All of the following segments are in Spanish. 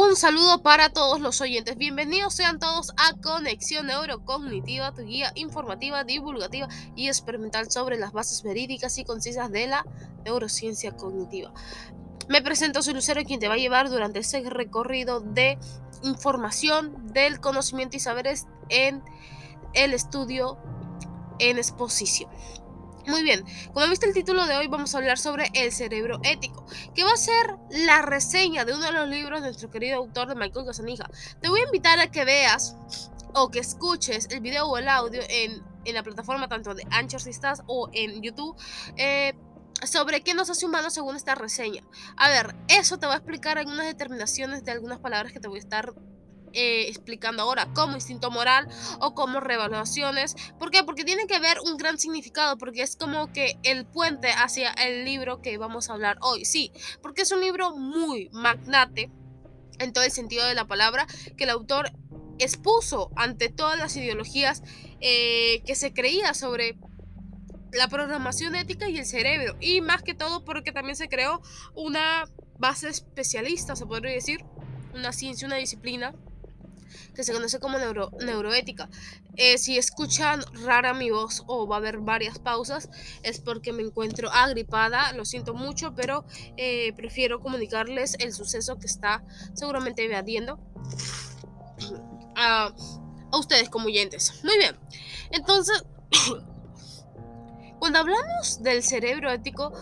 Un saludo para todos los oyentes. Bienvenidos sean todos a Conexión Neurocognitiva, tu guía informativa, divulgativa y experimental sobre las bases verídicas y concisas de la neurociencia cognitiva. Me presento, soy Lucero, quien te va a llevar durante este recorrido de información del conocimiento y saberes en el estudio en exposición. Muy bien, como viste el título de hoy vamos a hablar sobre el cerebro ético, que va a ser la reseña de uno de los libros de nuestro querido autor de Michael Casanija. Te voy a invitar a que veas o que escuches el video o el audio en, la plataforma tanto de Anchor si estás o en YouTube. Eh, sobre qué nos hace humanos según esta reseña. A ver, eso te va a explicar algunas determinaciones de algunas palabras que te voy a estar eh, explicando ahora como instinto moral o como revaluaciones. ¿Por qué? Porque tiene que ver un gran significado, porque es como que el puente hacia el libro que vamos a hablar hoy. Sí, porque es un libro muy magnate en todo el sentido de la palabra que el autor expuso ante todas las ideologías eh, que se creía sobre la programación ética y el cerebro. Y más que todo porque también se creó una base especialista, se podría decir, una ciencia, una disciplina que se conoce como neuro, neuroética. Eh, si escuchan rara mi voz o va a haber varias pausas, es porque me encuentro agripada, lo siento mucho, pero eh, prefiero comunicarles el suceso que está seguramente evadiendo a, a ustedes como oyentes. Muy bien, entonces, cuando hablamos del cerebro ético,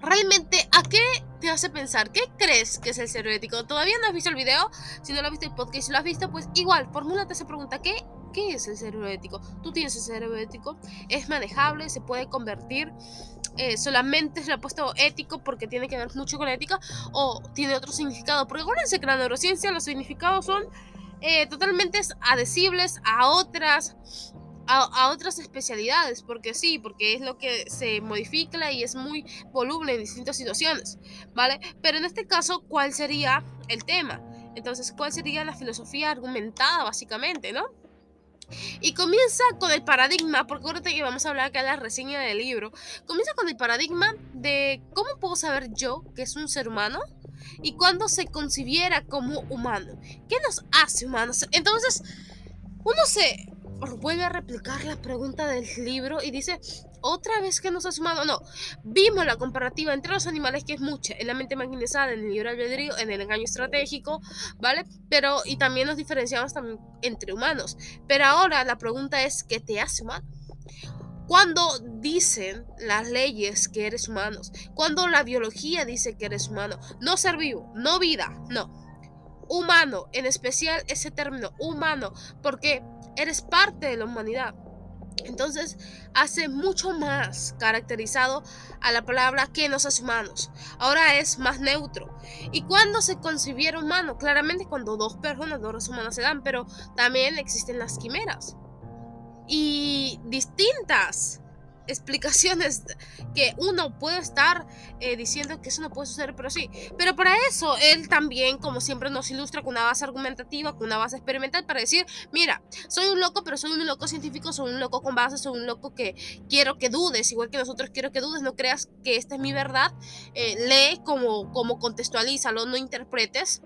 realmente, ¿a qué te hace pensar? ¿Qué crees que es el cerebro ético? ¿Todavía no has visto el video? Si no lo has visto el podcast, si lo has visto, pues igual, formúlate esa pregunta. ¿Qué, ¿Qué es el cerebro ético? ¿Tú tienes el cerebro ético? ¿Es manejable? ¿Se puede convertir? Eh, solamente se le ha puesto ético porque tiene que ver mucho con ética o tiene otro significado. Porque acuérdense que la neurociencia los significados son eh, totalmente adhesibles a otras a, otras especialidades, porque sí, porque es lo que se modifica y es muy voluble en distintas situaciones, ¿vale? Pero en este caso, ¿cuál sería el tema? Entonces, ¿cuál sería la filosofía argumentada, básicamente, ¿no? Y comienza con el paradigma, porque ahorita que vamos a hablar acá de la reseña del libro, comienza con el paradigma de cómo puedo saber yo que es un ser humano y cuándo se concibiera como humano. ¿Qué nos hace humanos? Entonces, uno se vuelve a replicar la pregunta del libro y dice, otra vez que nos ha sumado, no, vimos la comparativa entre los animales que es mucha, en la mente magnetizada, en el libre albedrío, en el engaño estratégico, ¿vale? Pero, y también nos diferenciamos también entre humanos. Pero ahora la pregunta es, ¿qué te hace humano? Cuando dicen las leyes que eres humano, cuando la biología dice que eres humano, no ser vivo, no vida, no. Humano, en especial ese término, humano, porque eres parte de la humanidad. Entonces hace mucho más caracterizado a la palabra que nos hace humanos. Ahora es más neutro. ¿Y cuando se concibieron humanos? Claramente cuando dos personas, dos razones humanas se dan, pero también existen las quimeras. Y distintas explicaciones que uno puede estar eh, diciendo que eso no puede suceder, pero sí. Pero para eso él también, como siempre, nos ilustra con una base argumentativa, con una base experimental para decir, mira, soy un loco, pero soy un loco científico, soy un loco con base, soy un loco que quiero que dudes, igual que nosotros quiero que dudes, no creas que esta es mi verdad, eh, lee como, como contextualízalo, no interpretes,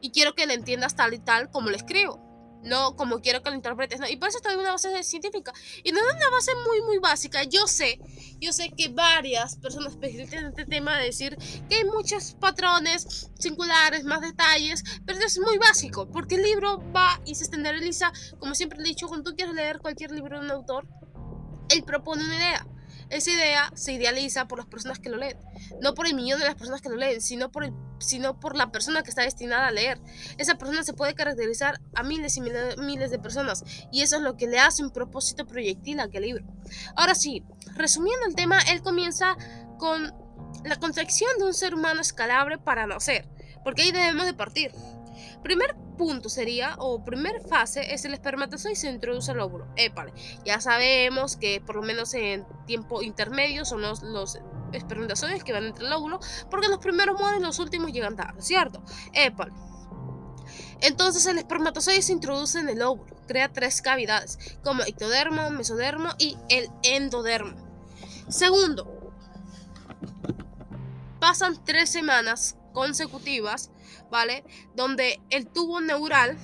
y quiero que le entiendas tal y tal como lo escribo no como quiero que lo interpretes, ¿no? Y por eso estoy en una base científica. Y no es una base muy, muy básica. Yo sé, yo sé que varias personas especialistas en este tema de decir que hay muchos patrones singulares, más detalles, pero es muy básico, porque el libro va y se estandariza, como siempre he dicho, cuando tú quieres leer cualquier libro de un autor, él propone una idea esa idea se idealiza por las personas que lo leen. No por el millón de las personas que lo leen, sino por, el, sino por la persona que está destinada a leer. Esa persona se puede caracterizar a miles y miles, de personas. Y eso es lo que le hace un propósito proyectil a aquel libro. Ahora sí, resumiendo el tema, él comienza con la contracción de un ser humano escalable para nacer. Porque ahí debemos de partir. Primer punto sería, o primer fase, es el espermatozoide se introduce al óvulo. Épale, ya sabemos que por lo menos en tiempo intermedio son los, los espermatozoides que van entre el óvulo, porque los primeros mueren los últimos llegan tarde, ¿cierto? Épale. Entonces el espermatozoide se introduce en el óvulo, crea tres cavidades, como ectodermo, mesodermo y el endodermo. Segundo, pasan tres semanas consecutivas ¿vale? Donde el tubo neural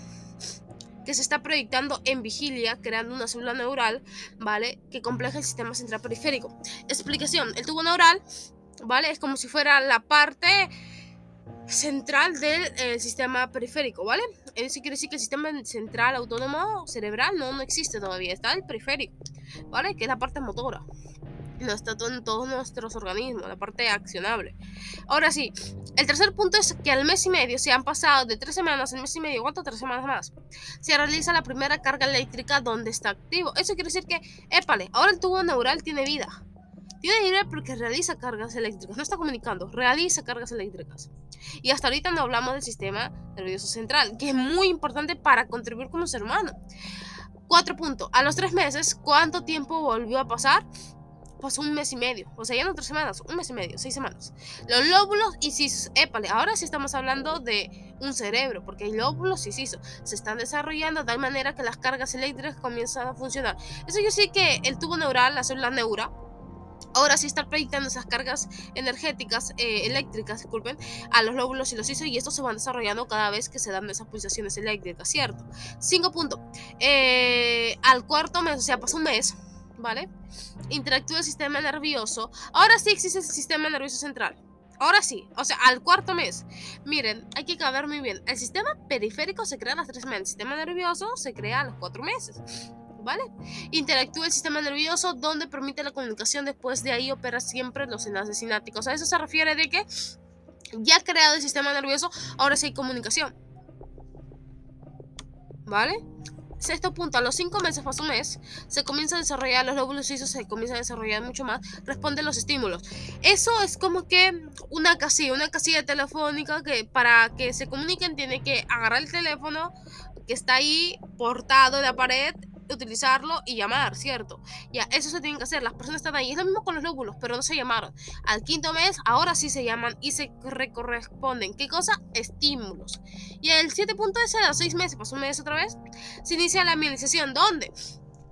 que se está proyectando en vigilia, creando una célula neural, ¿vale? Que compleja el sistema central periférico. Explicación, el tubo neural, ¿vale? Es como si fuera la parte central del eh, sistema periférico, ¿vale? Eso quiere decir que el sistema central autónomo cerebral no, no existe todavía, está el periférico, ¿vale? Que es la parte motora. No está todo en todos nuestros organismos, la parte accionable. Ahora sí, el tercer punto es que al mes y medio, se han pasado de tres semanas al mes y medio, ¿cuánto? Tres semanas más, se realiza la primera carga eléctrica donde está activo. Eso quiere decir que, épale, ahora el tubo neural tiene vida. Tiene vida porque realiza cargas eléctricas, no está comunicando, realiza cargas eléctricas. Y hasta ahorita no hablamos del sistema nervioso central, que es muy importante para contribuir como ser humano. Cuatro puntos. A los tres meses, ¿cuánto tiempo volvió a pasar? Pasó un mes y medio. O sea, ya no tres semanas, un mes y medio, seis semanas. Los lóbulos y sisos. Épale, ahora sí estamos hablando de un cerebro, porque hay lóbulos y sisos. Se están desarrollando de tal manera que las cargas eléctricas comienzan a funcionar. Eso yo sí que el tubo neural, la célula neura, ahora sí está proyectando esas cargas energéticas, eh, eléctricas, disculpen, a los lóbulos y los sisos y estos se van desarrollando cada vez que se dan esas pulsaciones eléctricas, ¿cierto? Cinco puntos. Eh, al cuarto mes, o sea, pasó un mes, ¿vale? Interactúa el sistema nervioso. Ahora sí existe el sistema nervioso central. Ahora sí, o sea, al cuarto mes. Miren, hay que caber muy bien. El sistema periférico se crea a las tres meses. El sistema nervioso se crea a los cuatro meses. ¿vale? Interactúa el sistema nervioso donde permite la comunicación, después de ahí opera siempre los enlaces sinápticos. A eso se refiere de que ya creado el sistema nervioso, ahora sí hay comunicación. ¿Vale? Sexto punto, a los cinco meses, más un mes, se comienza a desarrollar, los lóbulos suizos se comienzan a desarrollar mucho más, responden los estímulos. Eso es como que una casilla, una casilla telefónica que para que se comuniquen tiene que agarrar el teléfono que está ahí portado de la pared utilizarlo y llamar, ¿cierto? Ya, eso se tiene que hacer, las personas están ahí. Es lo mismo con los lóbulos, pero no se llamaron. Al quinto mes, ahora sí se llaman y se corresponden. ¿Qué cosa? Estímulos. Y el siete punto es a los seis meses, pasó un mes otra vez, se inicia la mielización. ¿Dónde?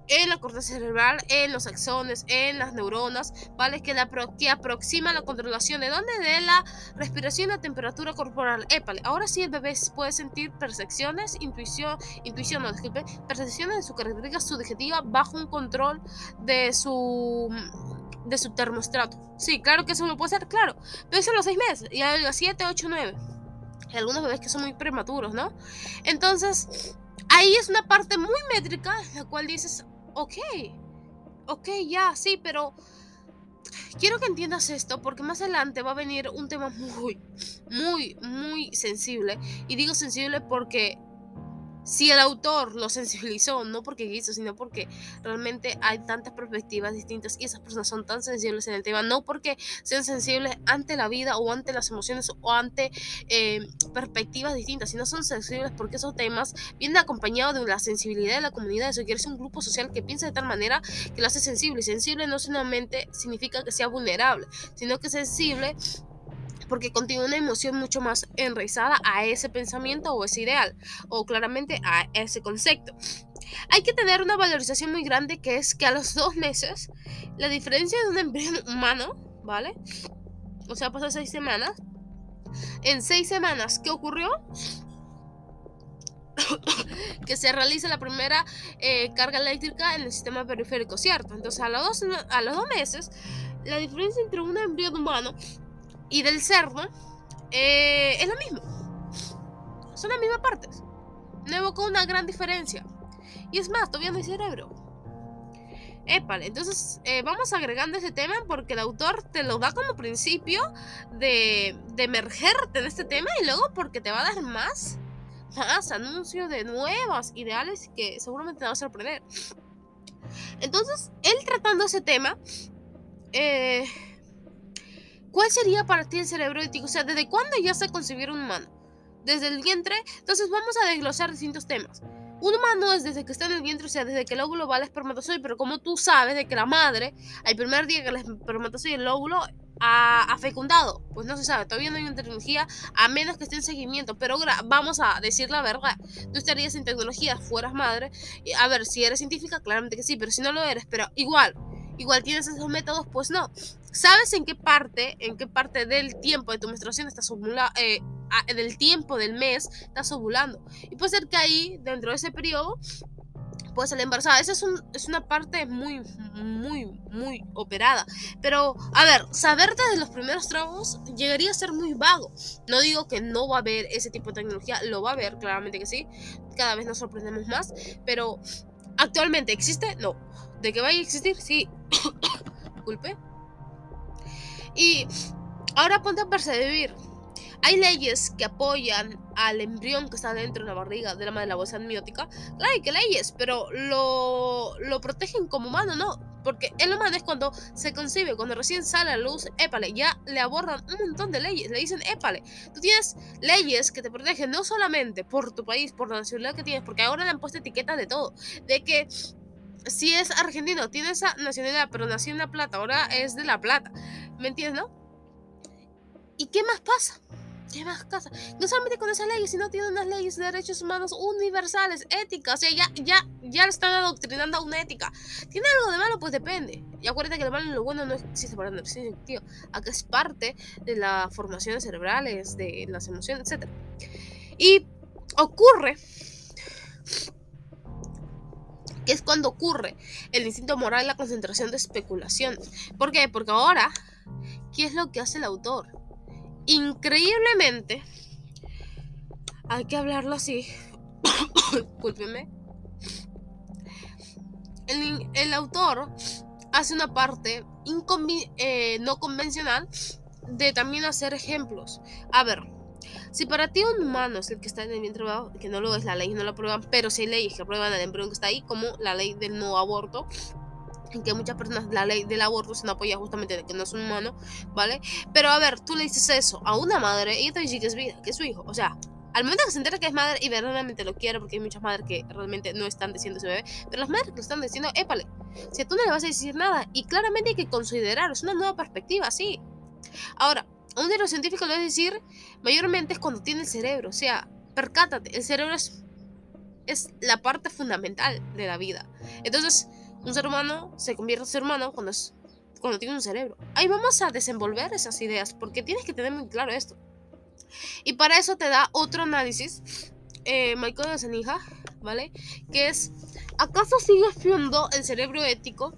En la corteza cerebral, en los axones, en las neuronas, ¿vale? Que, la que aproxima la controlación de dónde? De la respiración y la temperatura corporal. Épale, ahora sí el bebé puede sentir percepciones, intuición, intuición, no, disculpe, percepciones de su característica subjetiva bajo un control de su de su termostrato. Sí, claro que eso lo puede hacer, claro. Pero eso a los 6 meses, y a los 7, 8, 9. Hay algunos bebés que son muy prematuros, ¿no? Entonces, ahí es una parte muy métrica, la cual dices, ok, ok, ya, sí, pero quiero que entiendas esto porque más adelante va a venir un tema muy, muy, muy sensible. Y digo sensible porque si el autor lo sensibilizó, no porque quiso, sino porque realmente hay tantas perspectivas distintas y esas personas son tan sensibles en el tema, no porque sean sensibles ante la vida o ante las emociones o ante eh, perspectivas distintas, sino son sensibles porque esos temas vienen acompañados de la sensibilidad de la comunidad, eso quiere decir un grupo social que piensa de tal manera que lo hace sensible y sensible no solamente significa que sea vulnerable, sino que sensible porque contiene una emoción mucho más enraizada a ese pensamiento o ese ideal, o claramente a ese concepto. Hay que tener una valorización muy grande que es que a los dos meses, la diferencia de un embrión humano, ¿vale? O sea, pasó seis semanas. En seis semanas, ¿qué ocurrió? que se realiza la primera eh, carga eléctrica en el sistema periférico, ¿cierto? Entonces, a los, dos, a los dos meses, la diferencia entre un embrión humano y del cerdo eh, es lo mismo. Son las mismas partes. No evocó una gran diferencia. Y es más, todavía no hay cerebro. Épale, entonces eh, vamos agregando ese tema porque el autor te lo da como principio de, de emergerte en este tema y luego porque te va a dar más, más anuncios de nuevas ideales que seguramente te va a sorprender. Entonces, él tratando ese tema, eh, ¿Cuál sería para ti el cerebro ético? O sea, ¿desde cuándo ya se concebieron un humano? ¿Desde el vientre? Entonces vamos a desglosar distintos temas. Un humano es desde que está en el vientre, o sea, desde que el óvulo va al espermatozoide, pero como tú sabes de que la madre, al primer día que el espermatozoide y el óvulo ha, fecundado, pues no se sabe, todavía no hay una tecnología, a menos que esté en seguimiento, pero vamos a decir la verdad, tú estarías en tecnología, fueras madre, a ver, si eres científica, claramente que sí, pero si no lo eres, pero igual, igual tienes esos métodos, pues no. ¿Sabes en qué parte, en qué parte del tiempo de tu menstruación estás ovulando, eh, del tiempo del mes estás ovulando? Y puede ser que ahí, dentro de ese periodo, puede salir embarazada. Esa es, un, es una parte muy, muy, muy operada. Pero, a ver, saber desde los primeros tramos llegaría a ser muy vago. No digo que no va a haber ese tipo de tecnología, lo va a haber, claramente que sí. Cada vez nos sorprendemos más. Pero, ¿actualmente existe? No. ¿De que vaya a existir? Sí. Disculpe. Y ahora ponte a percibir. Hay leyes que apoyan al embrión que está dentro de la barriga de la madre de la bolsa amniótica. Claro, hay que leyes, pero lo, lo protegen como humano, no. Porque el humano es cuando se concibe, cuando recién sale a la luz, épale, ya le abordan un montón de leyes. Le dicen, épale, tú tienes leyes que te protegen no solamente por tu país, por la nacionalidad que tienes, porque ahora le han puesto etiquetas de todo. De que si es argentino, tiene esa nacionalidad, pero nació en La Plata, ahora es de La Plata. ¿Me entiendes, no? ¿Y qué más pasa? ¿Qué más pasa? No solamente con esas leyes, sino tiene unas leyes de derechos humanos universales, éticas. O sea, ya, ya, ya le están adoctrinando a una ética. ¿Tiene algo de malo? Pues depende. Y acuérdate que lo malo y lo bueno no existe para el tío. Acá es parte de las formaciones cerebrales, de las emociones, etc. Y ocurre que es cuando ocurre el instinto moral la concentración de especulaciones. ¿Por qué? Porque ahora, ¿qué es lo que hace el autor? Increíblemente, hay que hablarlo así, discúlpenme, el, autor hace una parte eh, no convencional de también hacer ejemplos. A ver, si para ti un humano es el que está en el vientre que no lo es, la ley no lo aprueban, pero si hay leyes que aprueban el embrión que está ahí, como la ley del no aborto, en que muchas personas la ley del aborto se apoya justamente de que no es un humano, ¿vale? Pero a ver, tú le dices eso a una madre y ella te dice que es vida, que es su hijo, o sea, al momento que se entera que es madre y verdaderamente lo quiere, porque hay muchas madres que realmente no están diciendo ese bebé, pero las madres que lo están diciendo, épale, si tú no le vas a decir nada, y claramente hay que considerar, es una nueva perspectiva, sí. Ahora, un neurocientífico va a decir, mayormente es cuando tiene el cerebro, o sea, percátate, el cerebro es, es la parte fundamental de la vida. Entonces, un ser humano se convierte en ser humano cuando, es, cuando tiene un cerebro. Ahí vamos a desenvolver esas ideas, porque tienes que tener muy claro esto. Y para eso te da otro análisis, eh, Michael de Senija, ¿vale? Que es, ¿acaso sigue siendo el cerebro ético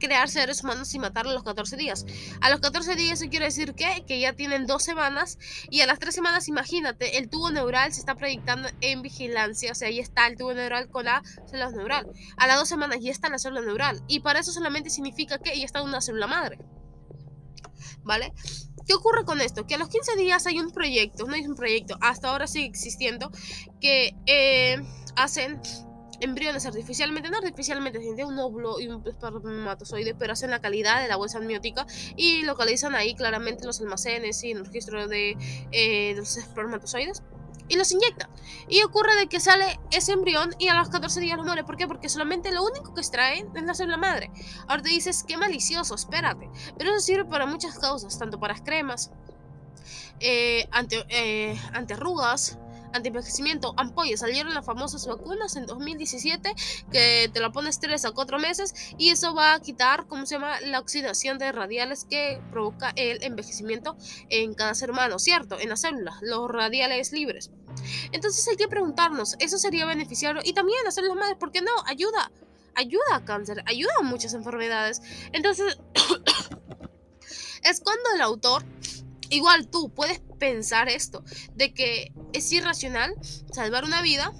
crear seres humanos y matarlos a los 14 días. A los 14 días eso quiere decir que, que ya tienen dos semanas y a las tres semanas, imagínate, el tubo neural se está proyectando en vigilancia, o sea, ahí está el tubo neural con la célula neural. A las dos semanas ya está la célula neural y para eso solamente significa que ya está una célula madre. ¿Vale? ¿Qué ocurre con esto? Que a los 15 días hay un proyecto, no hay un proyecto, hasta ahora sigue existiendo, que eh, hacen embriones artificialmente, no artificialmente, tienen un óvulo y un espermatozoide, pero hacen la calidad de la bolsa amniótica y localizan ahí claramente los almacenes y el registro de, eh, los espermatozoides y los inyectan. Y ocurre de que sale ese embrión y a los 14 días lo muere. ¿Por qué? Porque solamente lo único que extraen es la célula madre. Ahora te dices, qué malicioso, espérate. Pero eso sirve para muchas causas, tanto para cremas, eh, ante, eh, antiarrugas, antienvejecimiento, ampollas. Salieron las famosas vacunas en 2017 que te la pones 3 a 4 meses y eso va a quitar, ¿cómo se llama?, la oxidación de radiales que provoca el envejecimiento en cada ser humano, ¿cierto? En las células, los radiales libres. Entonces hay que preguntarnos, ¿eso sería beneficiario? Y también las células madres, ¿por qué no? Ayuda, ayuda a cáncer, ayuda a muchas enfermedades. Entonces, es cuando el autor Igual tú puedes pensar esto, de que es irracional salvar una vida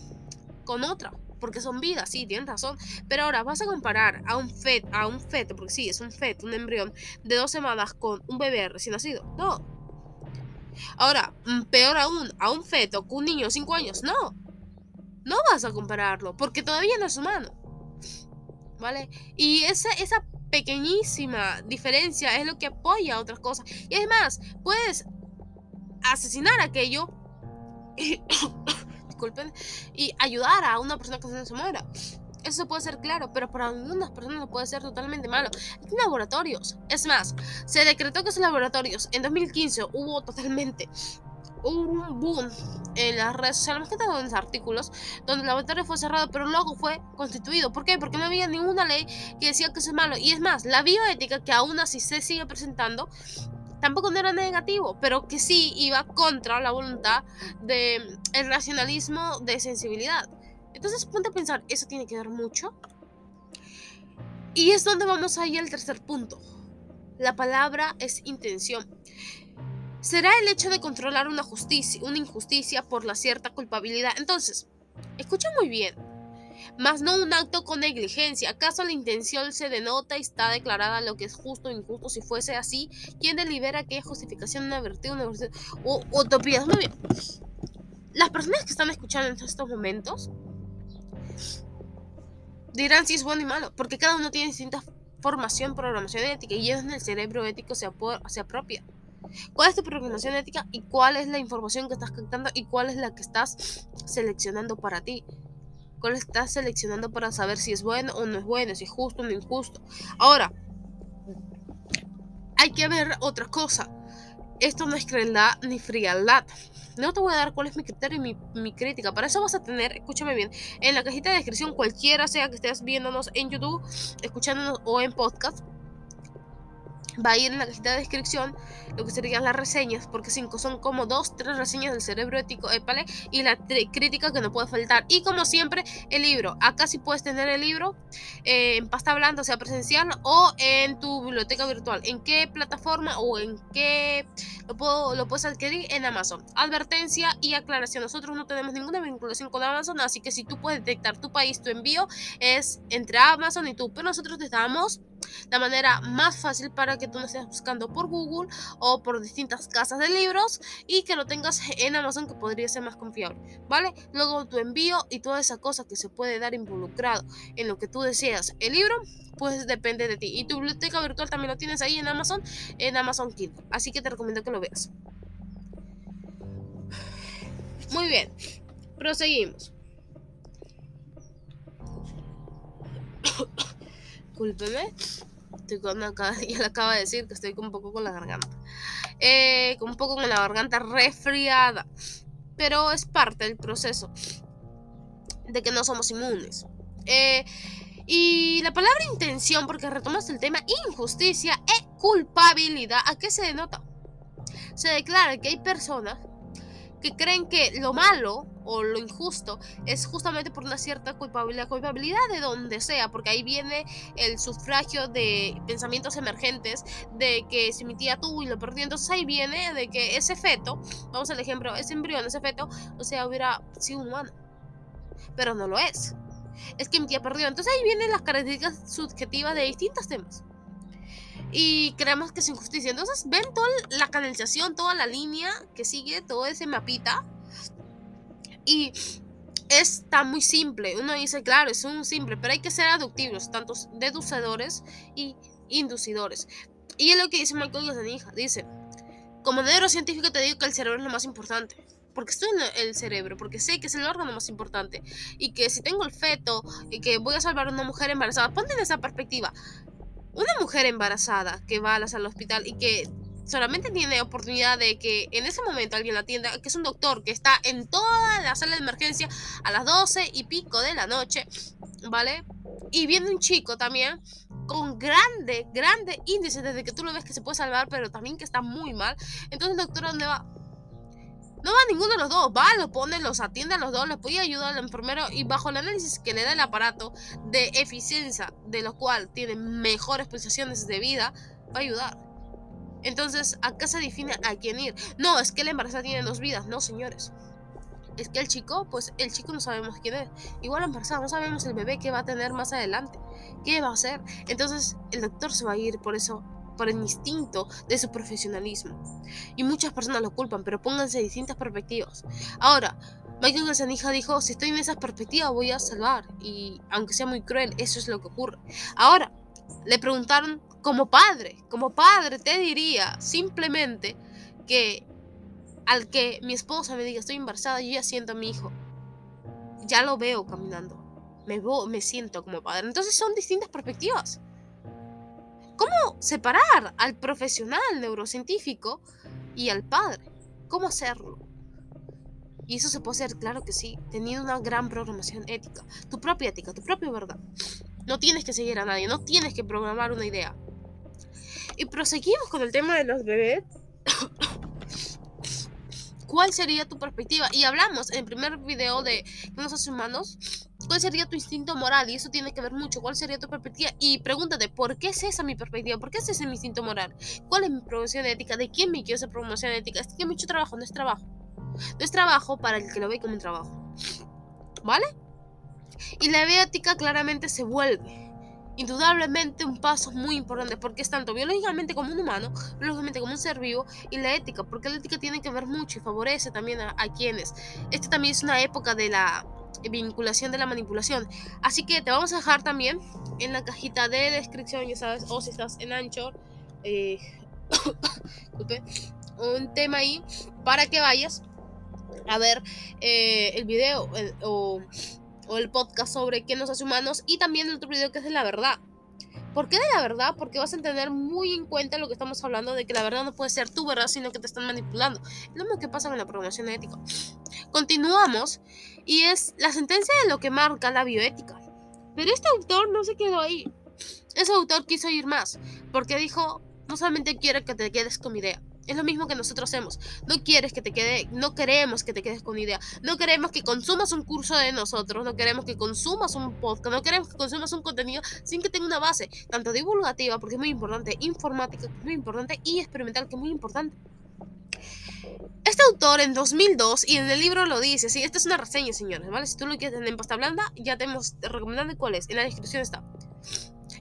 con otra, porque son vidas, sí, tienes razón. Pero ahora vas a comparar a un feto, a un feto, porque sí, es un feto, un embrión de dos semanas con un bebé recién nacido. No. Ahora, mm, peor aún, a un feto con un niño de 5 años. No. No vas a compararlo, porque todavía no es humano. ¿Vale? Y esa, esa pequeñísima diferencia es lo que apoya a otras cosas. Y es más, puedes asesinar aquello, disculpen, y ayudar a una persona que se muera. Eso puede ser claro, pero para algunas personas puede ser totalmente malo. Hay laboratorios. Es más, se decretó que esos laboratorios en 2015 hubo totalmente un boom en las redes sociales, más que todo en los artículos, donde el laboratorio fue cerrado, pero luego fue constituido. ¿Por qué? Porque no había ninguna ley que decía que eso es malo. Y es más, la bioética, que aún así se sigue presentando, tampoco no era negativo, pero que sí iba contra la voluntad del el racionalismo de sensibilidad. Entonces ponte a pensar, ¿eso tiene que ver mucho? Y es donde vamos ahí al tercer punto. La palabra es intención. Será el hecho de controlar una justicia, una injusticia por la cierta culpabilidad. Entonces, escucha muy bien. Más no un acto con negligencia. ¿Acaso la intención se denota y está declarada lo que es justo o injusto? Si fuese así, ¿quién delibera aquella justificación, una virtud, una virtud o utopías? Muy bien. Las personas que están escuchando en estos momentos dirán si es bueno y malo, porque cada uno tiene distinta formación, programación ética y es en el cerebro ético se, se apropia. ¿Cuál es tu programación ética y cuál es la información que estás captando y cuál es la que estás seleccionando para ti? ¿Cuál estás seleccionando para saber si es bueno o no es bueno, si es justo o no injusto? Ahora, hay que ver otra cosa. Esto no es crueldad ni frialdad. No te voy a dar cuál es mi criterio y mi, mi, crítica. Para eso vas a tener, escúchame bien, en la cajita de descripción, cualquiera sea que estés viéndonos en YouTube, escuchándonos o en podcast, va a ir en la cajita de descripción lo que serían las reseñas, porque cinco son como dos, tres reseñas del cerebro ético, épale, y la crítica que no puede faltar. Y como siempre, el libro. Acá sí puedes tener el libro eh, en pasta blanda, sea presencial, o en tu biblioteca virtual. ¿En qué plataforma o en qué lo, puedo, lo puedes adquirir? En Amazon. Advertencia y aclaración. Nosotros no tenemos ninguna vinculación con Amazon, así que si tú puedes detectar tu país, tu envío es entre Amazon y tú. Pero nosotros te damos la manera más fácil para que tú no estés buscando por Google o por distintas casas de libros y que lo tengas en Amazon que podría ser más confiable, ¿vale? Luego tu envío y toda esa cosa que se puede dar involucrado en lo que tú deseas el libro, pues depende de ti. Y tu biblioteca virtual también lo tienes ahí en Amazon, en Amazon Kindle. Así que te recomiendo que lo veas. Muy bien, proseguimos. Discúlpeme. Estoy con acá, ya le acaba de decir que estoy un poco con la garganta. Eh, un poco con la garganta resfriada. Pero es parte del proceso de que no somos inmunes. Eh, y la palabra intención, porque retomas el tema injusticia e culpabilidad, ¿a qué se denota? Se declara que hay personas que creen que lo malo o lo injusto es justamente por una cierta culpabilidad, culpabilidad de donde sea, porque ahí viene el sufragio de pensamientos emergentes de que si mi tía tuvo y lo perdió, entonces ahí viene de que ese feto, vamos al ejemplo, ese embrión, ese feto, o sea, hubiera sido humano, pero no lo es. Es que mi tía perdió, entonces ahí vienen las características subjetivas de distintos temas y creemos que es injusticia. Entonces ven toda la canalización, toda la línea que sigue, todo ese mapita. Y está muy simple. Uno dice, claro, es un simple, pero hay que ser aductivos, tanto deducedores y inducidores. Y es lo que dice Michael Gazzaniga. Dice, como neurocientífico te digo que el cerebro es lo más importante. Porque estoy en el cerebro, porque sé que es el órgano más importante. Y que si tengo el feto y que voy a salvar a una mujer embarazada, ponte en esa perspectiva una mujer embarazada que va a la sala hospital y que solamente tiene oportunidad de que en ese momento alguien la atienda, que es un doctor que está en toda la sala de emergencia a las 12 y pico de la noche, ¿vale? Y viene un chico también con grande, grande índice desde que tú lo ves que se puede salvar, pero también que está muy mal. Entonces doctor, ¿dónde va? No va ninguno de los dos, va, lo pone, los atiende a los dos, les puede ayudar al enfermero y bajo el análisis que le da el aparato de eficiencia, de lo cual tiene mejores posiciones de vida, va a ayudar. Entonces, acá se define a quién ir. No, es que la embarazada tiene dos vidas, no, señores. Es que el chico, pues el chico no sabemos quién es. Igual la embarazada, no sabemos el bebé que va a tener más adelante. ¿Qué va a hacer? Entonces, el doctor se va a ir por eso por el instinto de su profesionalismo. Y muchas personas lo culpan, pero pónganse distintas perspectivas. Ahora, Michael Gazzaniga dijo, si estoy en esas perspectivas voy a salvar. Y aunque sea muy cruel, eso es lo que ocurre. Ahora, le preguntaron como padre, como padre te diría simplemente que al que mi esposa me diga estoy embarazada, yo ya siento a mi hijo. Ya lo veo caminando. Me, me siento como padre. Entonces son distintas perspectivas. ¿Cómo separar al profesional neurocientífico y al padre? ¿Cómo hacerlo? Y eso se puede hacer, claro que sí, teniendo una gran programación ética. Tu propia ética, tu propia verdad. No tienes que seguir a nadie, no tienes que programar una idea. Y proseguimos con el tema de los bebés. ¿Cuál sería tu perspectiva? Y hablamos en el primer video de los humanos. ¿Cuál sería tu instinto moral? Y eso tiene que ver mucho. ¿Cuál sería tu perspectiva? Y pregúntate, ¿por qué es esa mi perspectiva? ¿Por qué es ese mi instinto moral? ¿Cuál es mi promoción ética? ¿De quién me quiero esa promoción ética? Es que mucho trabajo, no es trabajo. No es trabajo para el que lo ve como un trabajo. ¿Vale? Y la ética claramente se vuelve indudablemente un paso muy importante porque es tanto biológicamente como un humano, biológicamente como un ser vivo y la ética, porque la ética tiene que ver mucho y favorece también a, quienes. Esta también es una época de la vinculación de la manipulación. Así que te vamos a dejar también en la cajita de descripción, ya sabes, o si estás en Anchor, eh, un tema ahí para que vayas a ver eh, el video o o el podcast sobre qué nos hace humanos y también el otro video que es de la verdad. ¿Por qué de la verdad? Porque vas a tener muy en cuenta lo que estamos hablando de que la verdad no puede ser tu verdad, sino que te están manipulando. lo mismo que pasa con la programación ética. Continuamos y es la sentencia de lo que marca la bioética. Pero este autor no se quedó ahí. Ese autor quiso ir más, porque dijo, no solamente quiero que te quedes con mi idea, es lo mismo que nosotros hacemos. No quieres que te quede, no queremos que te quedes con idea. No queremos que consumas un curso de nosotros, no queremos que consumas un podcast, no queremos que consumas un contenido sin que tenga una base, tanto divulgativa, porque es muy importante, informática, que es muy importante, y experimental, que es muy importante. Este autor en 2002, y en el libro lo dice, sí, esta es una reseña, señores, ¿vale? Si tú lo quieres en pasta blanda, ya te hemos recomendado cuál es, en la descripción está.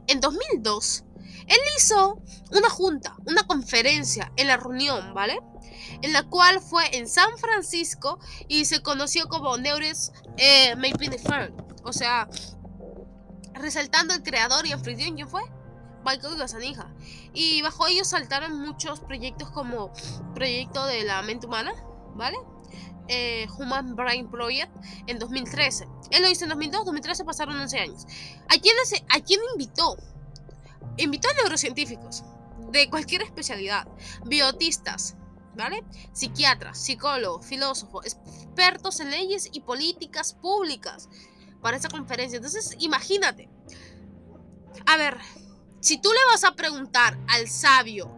En 2002, él hizo una junta, una conferencia en la reunión, ¿vale? En la cual fue en San Francisco y se conoció como Neures eh, O sea, resaltando el creador y anfitrión, ¿quién fue? Michael Gazanija. Y bajo ellos saltaron muchos proyectos como proyecto de la mente humana, ¿vale? Eh, Human Brain Project en 2013. Él lo hizo en 2002, 2013 pasaron 11 años. ¿A quién, ¿A quién invitó? Invitó a neurocientíficos de cualquier especialidad, biotistas, ¿vale? Psiquiatras, psicólogos, filósofos, expertos en leyes y políticas públicas para esa conferencia. Entonces, imagínate. A ver, si tú le vas a preguntar al sabio,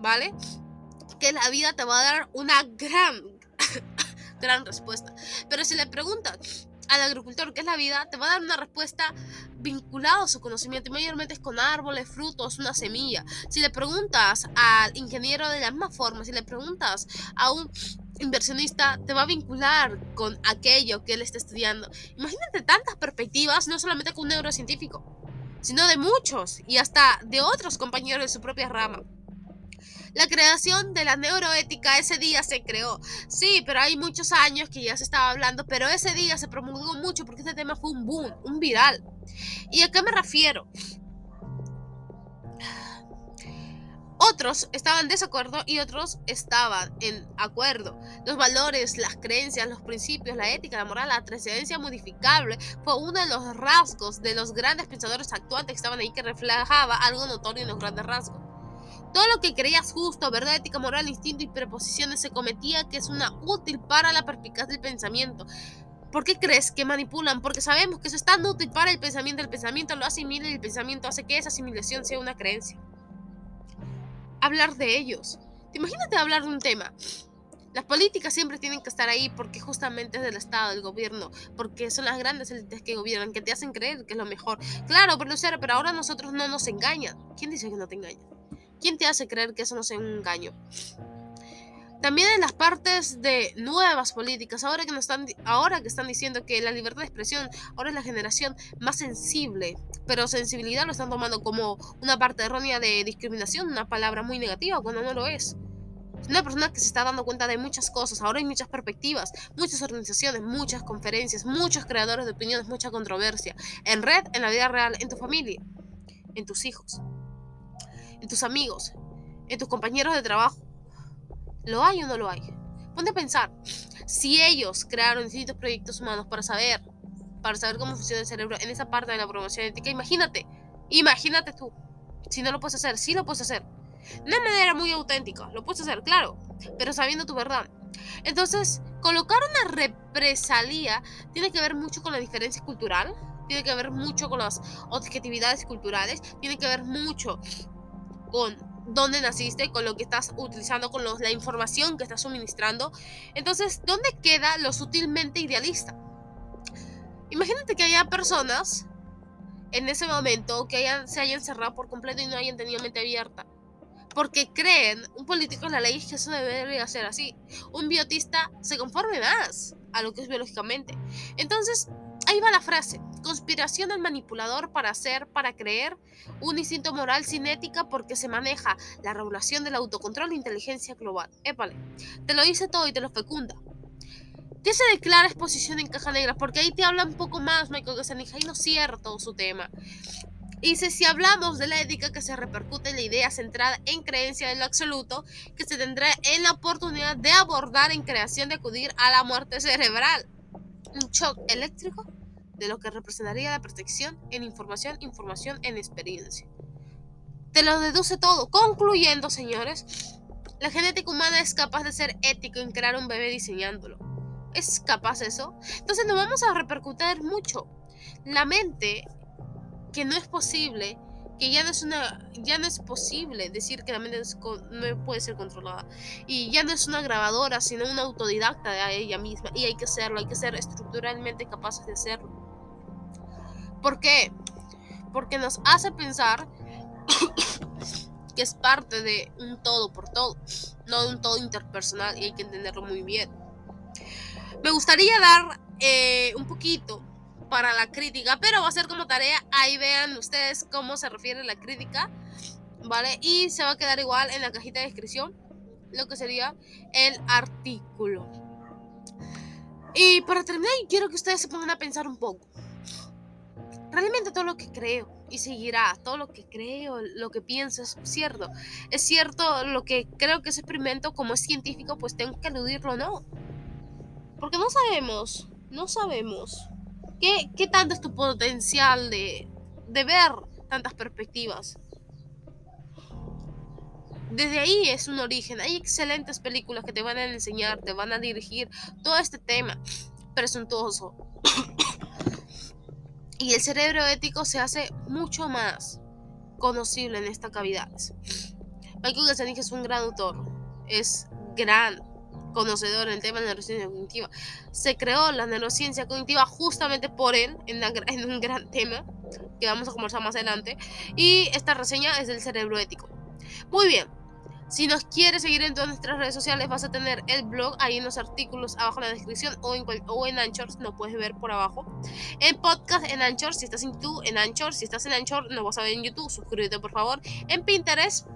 ¿vale? Que la vida te va a dar una gran, gran respuesta. Pero si le preguntas al agricultor qué es la vida, te va a dar una respuesta vinculado a su conocimiento y mayormente es con árboles, frutos, una semilla. Si le preguntas al ingeniero de la misma forma, si le preguntas a un inversionista, te va a vincular con aquello que él está estudiando. Imagínate tantas perspectivas, no solamente con un neurocientífico, sino de muchos y hasta de otros compañeros de su propia rama. La creación de la neuroética ese día se creó. Sí, pero hay muchos años que ya se estaba hablando, pero ese día se promulgó mucho porque este tema fue un boom, un viral. ¿Y a qué me refiero? Otros estaban en desacuerdo y otros estaban en acuerdo. Los valores, las creencias, los principios, la ética, la moral, la trascendencia modificable fue uno de los rasgos de los grandes pensadores actuantes que estaban ahí que reflejaba algo notorio en los grandes rasgos. Todo lo que creías justo, verdad, ética, moral, instinto y preposiciones se cometía que es una útil para la perspicacia del pensamiento. ¿Por qué crees que manipulan? Porque sabemos que eso es útil para el pensamiento. El pensamiento lo asimila y el pensamiento hace que esa asimilación sea una creencia. Hablar de ellos. Imagínate hablar de un tema. Las políticas siempre tienen que estar ahí porque justamente es del Estado, del gobierno, porque son las grandes élites que gobiernan, que te hacen creer que es lo mejor. Claro, pero, pero ahora nosotros no nos engañan. ¿Quién dice que no te engañan? ¿Quién te hace creer que eso no sea un engaño? También en las partes de nuevas políticas, ahora que, nos están, ahora que están diciendo que la libertad de expresión ahora es la generación más sensible, pero sensibilidad lo están tomando como una parte errónea de discriminación, una palabra muy negativa cuando no lo es. Es una persona que se está dando cuenta de muchas cosas, ahora hay muchas perspectivas, muchas organizaciones, muchas conferencias, muchos creadores de opiniones, mucha controversia, en red, en la vida real, en tu familia, en tus hijos en tus amigos, en tus compañeros de trabajo. ¿Lo hay o no lo hay? Ponte a pensar, si ellos crearon distintos proyectos humanos para saber, para saber cómo funciona el cerebro en esa parte de la promoción ética, imagínate, imagínate tú, si no lo puedes hacer, sí lo puedes hacer. De una manera muy auténtica, lo puedes hacer, claro, pero sabiendo tu verdad. Entonces, colocar una represalia tiene que ver mucho con la diferencia cultural, tiene que ver mucho con las objetividades culturales, tiene que ver mucho con dónde naciste, con lo que estás utilizando, con la información que estás suministrando. Entonces, ¿dónde queda lo sutilmente idealista? Imagínate que haya personas en ese momento que hayan, se hayan cerrado por completo y no hayan tenido mente abierta. Porque creen, un político en la ley, que eso debería ser así. Un biotista se conforme más a lo que es biológicamente. Entonces, ahí va la frase. Conspiración del manipulador para hacer, para creer, un instinto moral sin ética porque se maneja la regulación del autocontrol e inteligencia global. Épale, te lo dice todo y te lo fecunda. ¿Qué se declara exposición en caja negra? Porque ahí te habla un poco más Michael Gazzaniga ahí no cierra todo su tema. Dice, si hablamos de la ética que se repercute en la idea centrada en creencia en lo absoluto, que se tendrá en la oportunidad de abordar en creación de acudir a la muerte cerebral. Un shock eléctrico de lo que representaría la protección en información, información en experiencia. Te lo deduce todo, concluyendo, señores, la genética humana es capaz de ser ético en crear un bebé diseñándolo es capaz eso. Entonces nos vamos a repercutir mucho. La mente, que no es posible, que ya no es una, ya no es posible decir que la mente no puede ser controlada. Y ya no es una grabadora, sino una autodidacta de ella misma. Y hay que hacerlo, hay que ser estructuralmente capaces de hacerlo. ¿Por qué? Porque nos hace pensar que es parte de un todo por todo, no de un todo interpersonal y hay que entenderlo muy bien. Me gustaría dar eh, un poquito para la crítica, pero va a ser como tarea. Ahí vean ustedes cómo se refiere la crítica, ¿vale? Y se va a quedar igual en la cajita de descripción lo que sería el artículo. Y para terminar, quiero que ustedes se pongan a pensar un poco. Realmente todo lo que creo y seguirá, todo lo que creo, lo que pienso es cierto. Es cierto lo que creo que es experimento como es científico, pues tengo que eludirlo, ¿no? Porque no sabemos, no sabemos qué, qué tanto es tu potencial de, de ver tantas perspectivas. Desde ahí es un origen. Hay excelentes películas que te van a enseñar, te van a dirigir todo este tema presuntuoso. y el cerebro ético se hace mucho más conocible en estas cavidades. Michael Gazzaniga es un gran autor, es gran conocedor en el tema de la neurociencia cognitiva. Se creó la neurociencia cognitiva justamente por él, en, un gran tema que vamos a conversar más adelante. Y esta reseña es del cerebro ético. Muy bien. Si nos quieres seguir en todas nuestras redes sociales, vas a tener el blog ahí en los artículos abajo en la descripción o en, o en Anchor, no puedes ver por abajo. En podcast en Anchor, si estás en YouTube, en Anchor, si estás en Anchor, no vas a ver en YouTube, suscríbete por favor. En Pinterest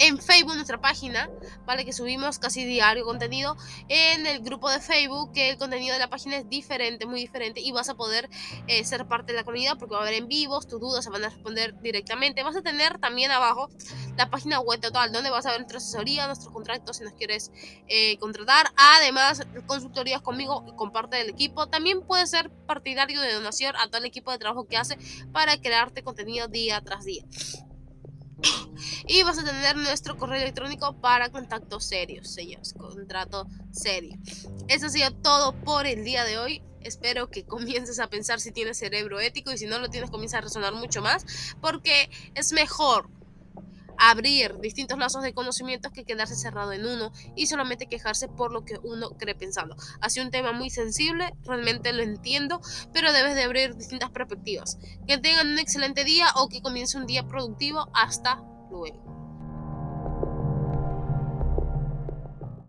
en Facebook, nuestra página, ¿vale? Que subimos casi diario contenido en el grupo de Facebook, que el contenido de la página es diferente, muy diferente, y vas a poder eh, ser parte de la comunidad porque va a haber en vivos, tus dudas se van a responder directamente. Vas a tener también abajo la página web total, donde vas a ver nuestra asesoría, nuestros contratos si nos quieres eh, contratar. Además, consultorías conmigo y con parte del equipo. También puedes ser partidario de donación a todo el equipo de trabajo que hace para crearte contenido día tras día y vas a tener nuestro correo electrónico para contactos serios, señores, contrato serio. Eso ha sido todo por el día de hoy. Espero que comiences a pensar si tienes cerebro ético y si no lo tienes comienza a resonar mucho más porque es mejor abrir distintos lazos de conocimientos que quedarse cerrado en uno y solamente quejarse por lo que uno cree pensando. Sido un tema muy sensible, realmente lo entiendo, pero debes de abrir distintas perspectivas. Que tengan un excelente día o que comience un día productivo. Hasta luego.